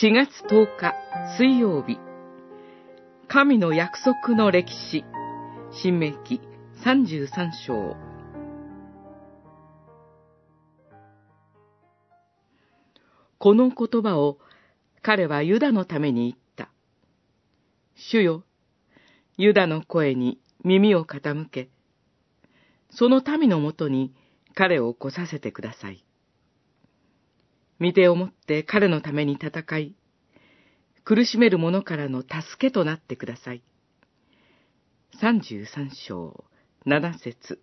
4月10日水曜日神の約束の歴史新明記33章この言葉を彼はユダのために言った。主よ、ユダの声に耳を傾け、その民のもとに彼を来させてください。見てをもって彼のために戦い、苦しめる者からの助けとなってください。三十三章七節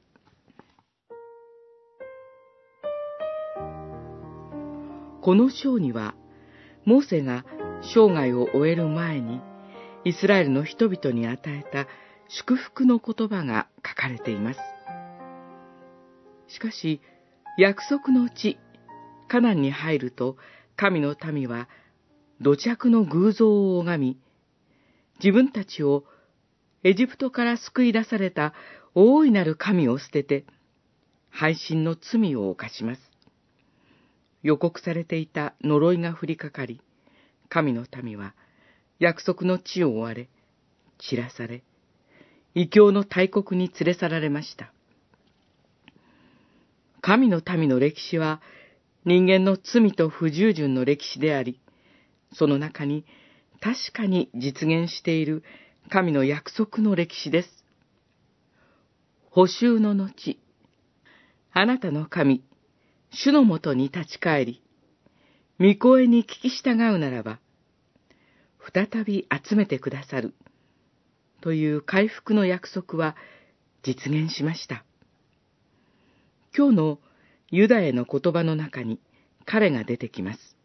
この章には、モーセが生涯を終える前に、イスラエルの人々に与えた祝福の言葉が書かれています。しかし、約束の地、カナンに入ると、神の民は土着の偶像を拝み、自分たちをエジプトから救い出された大いなる神を捨てて、配信の罪を犯します。予告されていた呪いが降りかかり、神の民は約束の地を追われ、散らされ、異教の大国に連れ去られました。神の民の歴史は人間の罪と不従順の歴史であり、その中に確かに実現している神の約束の歴史です。補修の後、あなたの神、主のもとに立ち返り、御声に聞き従うならば、再び集めてくださる、という回復の約束は実現しました。今日のユダへの言葉の中に彼が出てきます。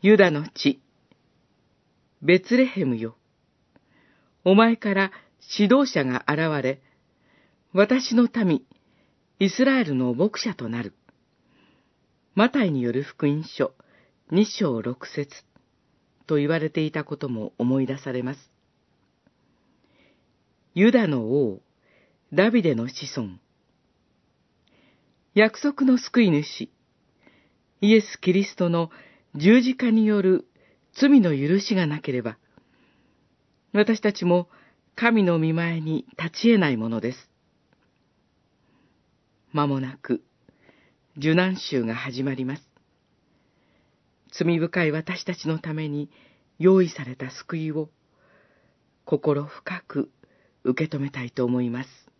ユダの地、ベツレヘムよ。お前から指導者が現れ、私の民、イスラエルの牧者となる。マタイによる福音書、二章六節と言われていたことも思い出されます。ユダの王、ダビデの子孫。約束の救い主、イエス・キリストの十字架による罪の許しがなければ、私たちも神の見前に立ち得ないものです。間もなく、受難週が始まります。罪深い私たちのために用意された救いを、心深く受け止めたいと思います。